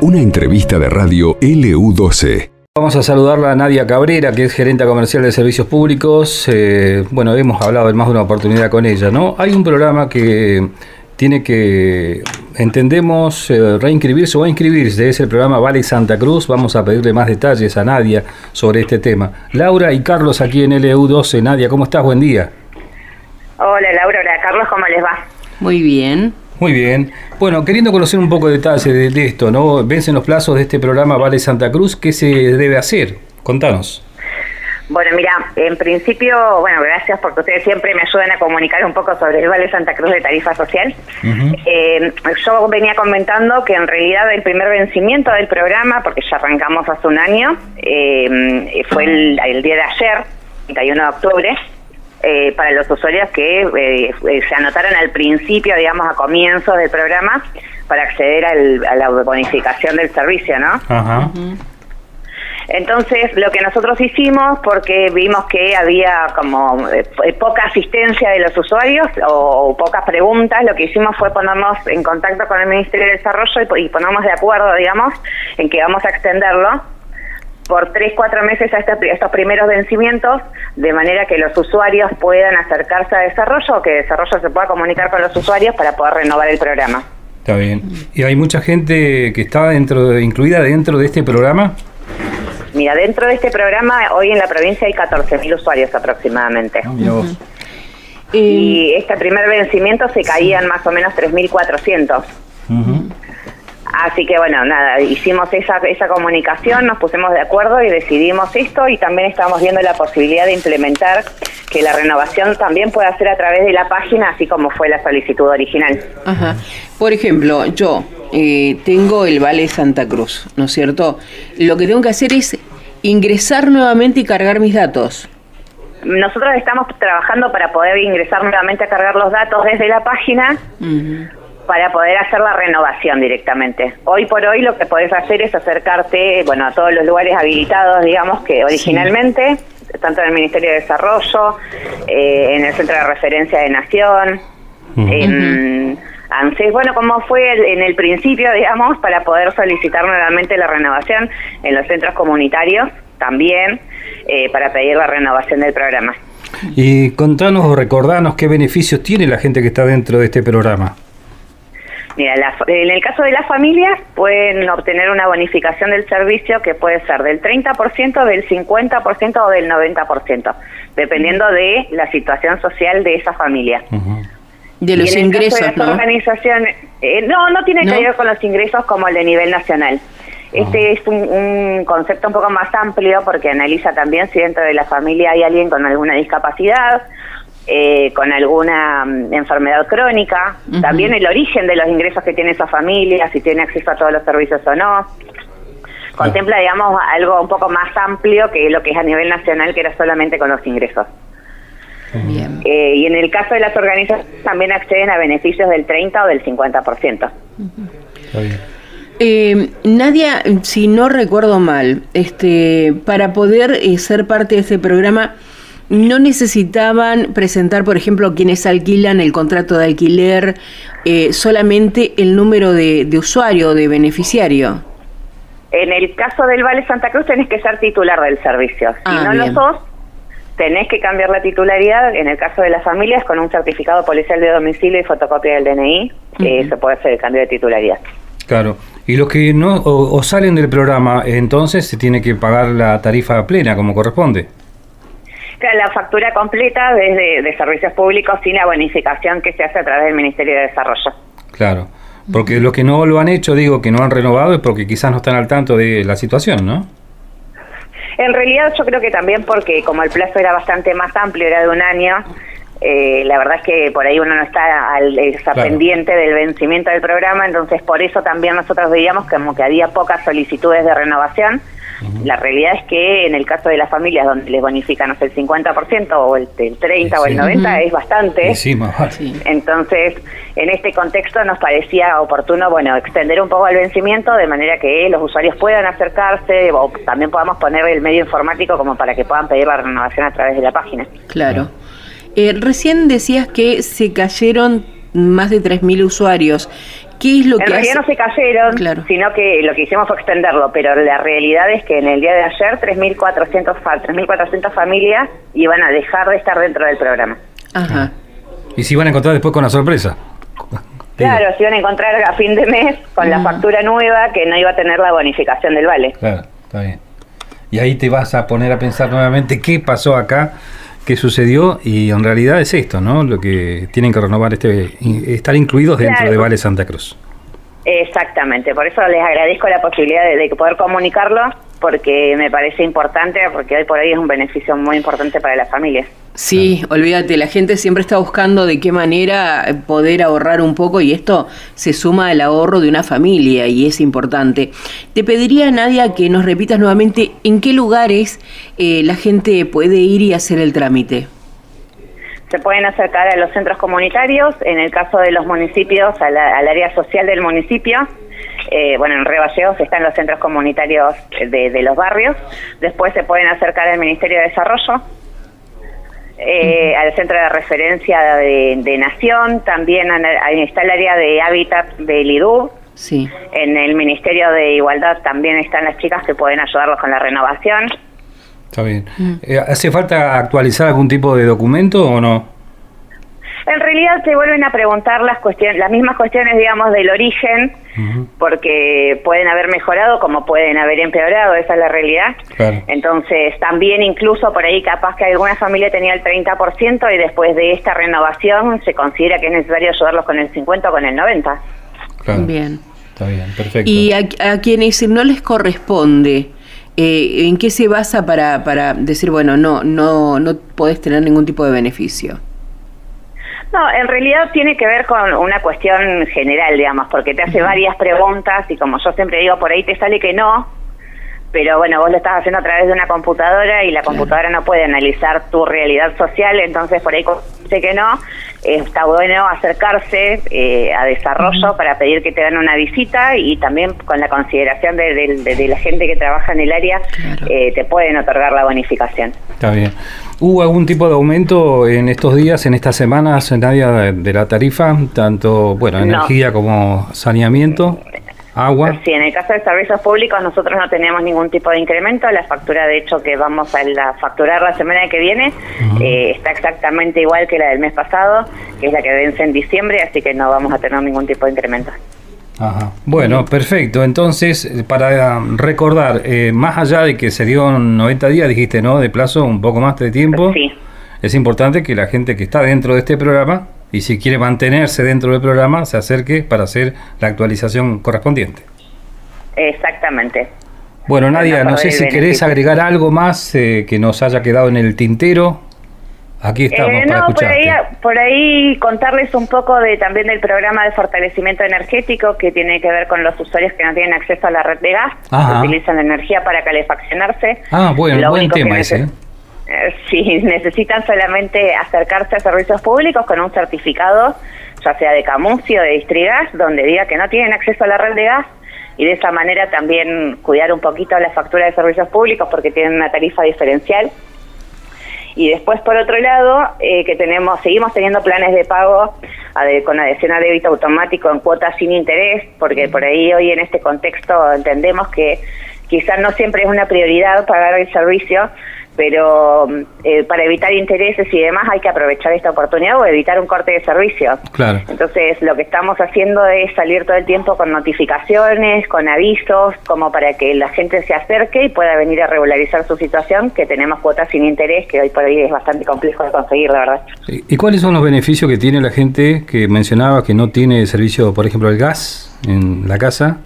Una entrevista de radio LU12. Vamos a saludarla a Nadia Cabrera, que es gerente comercial de servicios públicos. Eh, bueno, hemos hablado en más de una oportunidad con ella, ¿no? Hay un programa que tiene que, entendemos, eh, reinscribirse o inscribirse. Es el programa Vale Santa Cruz. Vamos a pedirle más detalles a Nadia sobre este tema. Laura y Carlos aquí en LU12. Nadia, ¿cómo estás? Buen día. Hola Laura, hola Carlos, ¿cómo les va? Muy bien. Muy bien. Bueno, queriendo conocer un poco de detalle de, esto, ¿no? Vencen los plazos de este programa Vale Santa Cruz, ¿qué se debe hacer? Contanos. Bueno, mira, en principio, bueno, gracias porque ustedes siempre me ayudan a comunicar un poco sobre el Vale Santa Cruz de tarifa social. Eh, yo venía comentando que en realidad el primer vencimiento del programa, porque ya arrancamos hace un año, eh, fue el, el día de ayer, 31 de octubre, eh, para los usuarios que eh, eh, se anotaron al principio, digamos, a comienzos del programa para acceder a la bonificación del servicio, ¿no? Ajá. Entonces, lo que nosotros hicimos, porque vimos que había como poca asistencia de los usuarios o, pocas preguntas, lo que hicimos fue ponernos en contacto con el Ministerio de Desarrollo y, y ponernos de acuerdo, digamos, en que vamos a extenderlo por tres, cuatro meses a este, estos primeros vencimientos, de manera que los usuarios puedan acercarse a desarrollo o que desarrollo se pueda comunicar con los usuarios para poder renovar el programa. Está bien. ¿Y hay mucha gente que está dentro incluida dentro de este programa? Mira, dentro de este programa hoy en la provincia hay 14.000 usuarios aproximadamente. Ah, y este primer vencimiento se caían más o menos 3.400. Así que bueno, nada, hicimos esa, esa comunicación, nos pusimos de acuerdo y decidimos esto y también estamos viendo la posibilidad de implementar que la renovación también pueda ser a través de la página, así como fue la solicitud original. Ajá. Por ejemplo, yo eh, tengo el Vale Santa Cruz, ¿no es cierto? Lo que tengo que hacer es ingresar nuevamente y cargar mis datos. Nosotros estamos trabajando para poder ingresar nuevamente a cargar los datos desde la página para poder hacer la renovación directamente. Hoy por hoy lo que podés hacer es acercarte, bueno, a todos los lugares habilitados, digamos, que originalmente, tanto en el Ministerio de Desarrollo, eh, en el Centro de Referencia de Nación, en ANSES, bueno, como fue en el principio, digamos, para poder solicitar nuevamente la renovación en los centros comunitarios también, eh, para pedir la renovación del programa. Y contanos o recordanos qué beneficios tiene la gente que está dentro de este programa. Mira, en el caso de las familias pueden obtener una bonificación del servicio que puede ser del 30%, del 50% o del 90%, dependiendo de la situación social de esa familia. De los ingresos, ¿no? Eh, no, no tiene que ver con los ingresos como el de nivel nacional. Este es un, concepto un poco más amplio porque analiza también si dentro de la familia hay alguien con alguna discapacidad eh, con alguna mm, enfermedad crónica, también el origen de los ingresos que tiene esa familia, si tiene acceso a todos los servicios o no. Contempla, digamos, algo un poco más amplio que lo que es a nivel nacional, que era solamente con los ingresos. Eh, y en el caso de las organizaciones también acceden a beneficios del 30 o del 50%. Eh, Nadia, si no recuerdo mal, este, para poder eh, ser parte de ese programa, no necesitaban presentar, por ejemplo, quienes alquilan el contrato de alquiler, eh, solamente el número de, usuario, de beneficiario. En el caso del Vale Santa Cruz tenés que ser titular del servicio. Si ah, no lo sos, tenés que cambiar la titularidad. En el caso de las familias, con un certificado policial de domicilio y fotocopia del DNI, eh, se puede hacer el cambio de titularidad. Claro. Y los que no o salen del programa, entonces se tiene que pagar la tarifa plena como corresponde la factura completa desde de servicios públicos sin la bonificación que se hace a través del Ministerio de Desarrollo. Claro, porque los que no lo han hecho, digo, que no han renovado, es porque quizás no están al tanto de la situación, ¿no? En realidad yo creo que también porque como el plazo era bastante más amplio, era de un año, eh, la verdad es que por ahí uno no está, al, está pendiente del vencimiento del programa, entonces por eso también nosotros veíamos como que había pocas solicitudes de renovación la realidad es que en el caso de las familias donde les bonifican el 50% o el, 30 o el 90 es bastante. Entonces, en este contexto nos parecía oportuno, bueno, extender un poco el vencimiento de manera que los usuarios puedan acercarse o también podamos poner el medio informático como para que puedan pedir la renovación a través de la página. Claro. Eh, recién decías que se cayeron más de 3.000 usuarios. ¿Qué es lo en que realidad hace? no se cayeron, sino que lo que hicimos fue extenderlo, pero la realidad es que en el día de ayer 3.400 fa- 3.400 familias iban a dejar de estar dentro del programa. Ajá. Y si van a encontrar después con la sorpresa. Claro, se iban a encontrar a fin de mes con la Mm. factura nueva que no iba a tener la bonificación del vale. Claro, está bien. Y ahí te vas a poner a pensar nuevamente qué pasó acá, qué sucedió, y en realidad es esto, ¿no? Lo que tienen que renovar, este, estar incluidos dentro Claro. de Vale Santa Cruz. Exactamente, por eso les agradezco la posibilidad de, de poder comunicarlo, porque me parece importante, porque hoy por hoy es un beneficio muy importante para las familias. Sí, olvídate, la gente siempre está buscando de qué manera poder ahorrar un poco y esto se suma al ahorro de una familia y es importante. Te pediría, Nadia, que nos repitas nuevamente en qué lugares eh, la gente puede ir y hacer el trámite. Se pueden acercar a los centros comunitarios, en el caso de los municipios, al área social del municipio. Eh, bueno, en Reballeos están los centros comunitarios de, de los barrios. Después se pueden acercar al Ministerio de Desarrollo, eh, al centro de referencia de, de Nación. También ahí está el área de hábitat del IDU. Sí. En el Ministerio de Igualdad también están las chicas que pueden ayudarlos con la renovación. Está bien. Eh, ¿Hace falta actualizar algún tipo de documento o no? En realidad te vuelven a preguntar las cuestiones, las mismas cuestiones, digamos, del origen, porque pueden haber mejorado como pueden haber empeorado, esa es la realidad. Claro. Entonces, también incluso por ahí capaz que alguna familia tenía el 30% y después de esta renovación se considera que es necesario ayudarlos con el 50 o con el 90. Claro. Bien. Está bien, perfecto. Y a, a quienes no les corresponde, eh, ¿en qué se basa para, para decir, bueno, no, no, no podés tener ningún tipo de beneficio? No, en realidad tiene que ver con una cuestión general, digamos, porque te hace varias preguntas y como yo siempre digo, por ahí te sale que no, pero bueno, vos lo estás haciendo a través de una computadora y la computadora no puede analizar tu realidad social, entonces por ahí dice que no, eh, está bueno acercarse eh, a desarrollo para pedir que te den una visita y también con la consideración de, de- de- de la gente que trabaja en el área, eh, te pueden otorgar la bonificación. Está bien. ¿Hubo algún tipo de aumento en estos días, en estas semanas, Nadia, de, de la tarifa? Tanto, bueno, No. energía como saneamiento, agua. Sí, en el caso de servicios públicos nosotros no tenemos ningún tipo de incremento. La factura, de hecho, que vamos a la facturar la semana que viene eh, está exactamente igual que la del mes pasado, que es la que vence en diciembre, así que no vamos a tener ningún tipo de incremento. Ajá. Bueno, perfecto. Entonces, para um, recordar, eh, más allá de que se dio 90 días, dijiste, ¿no? De plazo, un poco más de tiempo. Sí. Es importante que la gente que está dentro de este programa, y si quiere mantenerse dentro del programa, se acerque para hacer la actualización correspondiente. Exactamente. Bueno, Nadia, no sé perder si el querés beneficio. agregar algo más eh, que nos haya quedado en el tintero. Aquí estamos Eh, para no, por escucharte. ahí, por ahí contarles un poco de también del programa de fortalecimiento energético que tiene que ver con los usuarios que no tienen acceso a la red de gas, Ajá. que utilizan la energía para calefaccionarse. Ah, bueno, Lo buen tema ese. Sí, necesitan solamente acercarse a servicios públicos con un certificado, ya sea de Camusi o de Distrigas, donde diga que no tienen acceso a la red de gas y de esa manera también cuidar un poquito la factura de servicios públicos porque tienen una tarifa diferencial. Y después, por otro lado, eh, que tenemos, seguimos teniendo planes de pago con adhesión a débito automático en cuotas sin interés, porque por ahí hoy en este contexto entendemos que quizás no siempre es una prioridad pagar el servicio, pero mm, eh, para evitar intereses y demás hay que aprovechar esta oportunidad o evitar un corte de servicio. Claro. Entonces, lo que estamos haciendo es salir todo el tiempo con notificaciones, con avisos, como para que la gente se acerque y pueda venir a regularizar su situación, que tenemos cuotas sin interés, que hoy por hoy es bastante complejo de conseguir, la verdad. ¿Y cuáles son los beneficios que tiene la gente que mencionaba que no tiene servicio, por ejemplo, el gas en la casa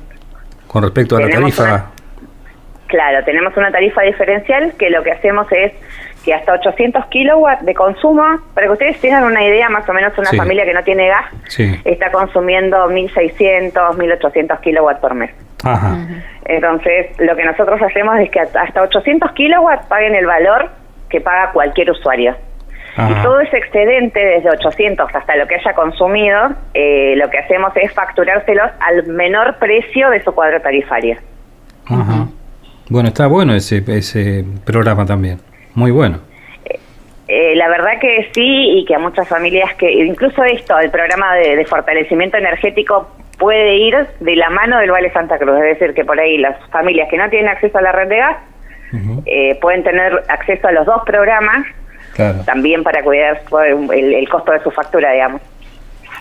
con respecto a la tarifa? Claro, tenemos una tarifa diferencial que lo que hacemos es que hasta 800 kilowatts de consumo, para que ustedes tengan una idea, más o menos una Sí. familia que no tiene gas Sí. está consumiendo 1.600, 1.800 kilowatts por mes. Ajá. Entonces, lo que nosotros hacemos es que hasta 800 kilowatts paguen el valor que paga cualquier usuario. Y todo ese excedente, desde 800 hasta lo que haya consumido, eh, lo que hacemos es facturárselos al menor precio de su cuadro tarifario. Ajá. Bueno, está bueno ese, ese programa también. Muy bueno. Eh, la verdad que sí, y que a muchas familias que, incluso esto, el programa de, de fortalecimiento energético, puede ir de la mano del Vale Santa Cruz, es decir, que por ahí las familias que no tienen acceso a la red de gas eh, pueden tener acceso a los dos programas, también para cuidar el, el, costo de su factura, digamos.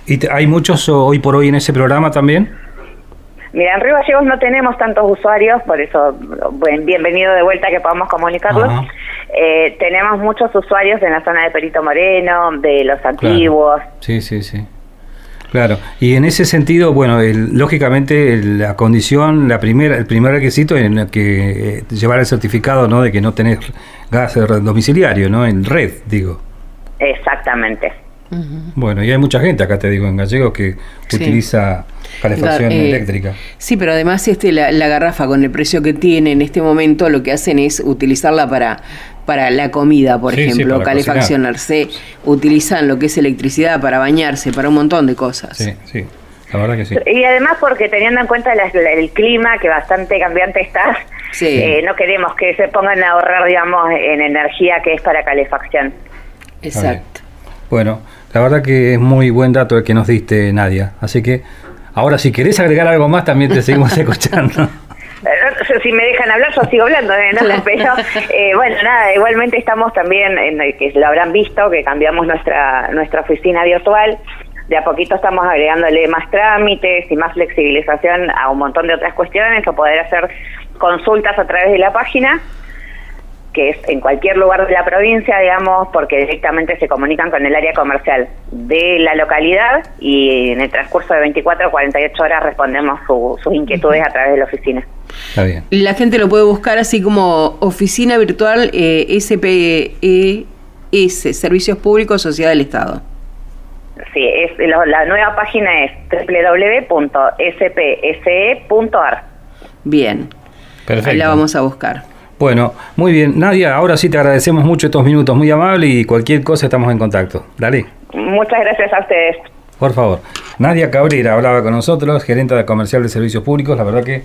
¿Y hay muchos hoy por hoy en ese programa también? Mira, en Río Gallegos no tenemos tantos usuarios, por eso bienvenido de vuelta que podamos comunicarlos. Eh, tenemos muchos usuarios en la zona de Perito Moreno, de los antiguos. Sí, sí, sí. Claro, y en ese sentido, bueno, lógicamente la condición, la primera, el primer requisito es que eh, llevar el certificado, ¿no? De que no tenés gas domiciliario, ¿no? En red, digo. Exactamente. Bueno, y hay mucha gente acá, te digo, en Gallegos que utiliza calefacción eh, eléctrica. Sí, pero además este la, garrafa con el precio que tiene en este momento lo que hacen es utilizarla para para la comida, por ejemplo, calefaccionarse, utilizan lo que es electricidad para bañarse, para un montón de cosas. Sí, sí. La verdad que sí. Y además porque teniendo en cuenta el clima que bastante cambiante está, eh, no queremos que se pongan a ahorrar, digamos, en energía que es para calefacción. Exacto. Bueno, la verdad que es muy buen dato el que nos diste, Nadia. Así que ahora si querés agregar algo más, también te seguimos escuchando. Eh, si me dejan hablar, yo sigo hablando, ¿eh? pero eh, bueno, nada, igualmente estamos también, en, que lo habrán visto, que cambiamos nuestra, nuestra oficina virtual. De a poquito estamos agregándole más trámites y más flexibilización a un montón de otras cuestiones o poder hacer consultas a través de la página que es en cualquier lugar de la provincia, digamos, porque directamente se comunican con el área comercial de la localidad y en el transcurso de 24 o 48 horas respondemos sus inquietudes a través de la oficina. Está bien. La gente lo puede buscar así como Oficina Virtual eh, SPES, Servicios Públicos Sociedad del Estado. Sí, es, la nueva página es www.spse.ar. Bien. Perfecto. Ahí la vamos a buscar. Bueno, muy bien. Nadia, ahora sí te agradecemos mucho estos minutos, muy amable y cualquier cosa estamos en contacto. Dale. Muchas gracias a ustedes. Por favor. Nadia Cabrera hablaba con nosotros, gerente de comercial de servicios públicos. La verdad que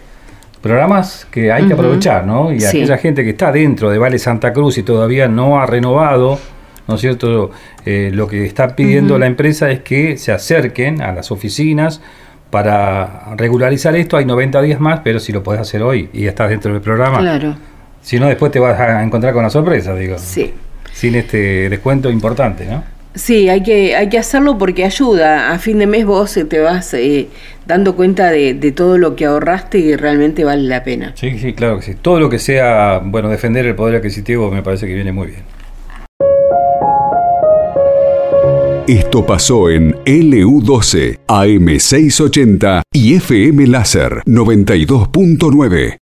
programas que hay que aprovechar, ¿no? Y aquella gente que está dentro de Vale Santa Cruz y todavía no ha renovado, ¿no es cierto? Eh, lo que está pidiendo la empresa es que se acerquen a las oficinas para regularizar esto. Hay 90 días más, pero si lo puedes hacer hoy y estás dentro del programa. Claro si no, después te vas a encontrar con la sorpresa, digo. Sí. Sin este descuento importante, ¿no? Sí, hay que, hay que hacerlo porque ayuda. A fin de mes vos eh, te vas eh, dando cuenta de, de, todo lo que ahorraste y realmente vale la pena. Sí, sí, claro que sí. Todo lo que sea, bueno, defender el poder adquisitivo me parece que viene muy bien. Esto pasó en LU12, AM680 y FM Láser 92.9.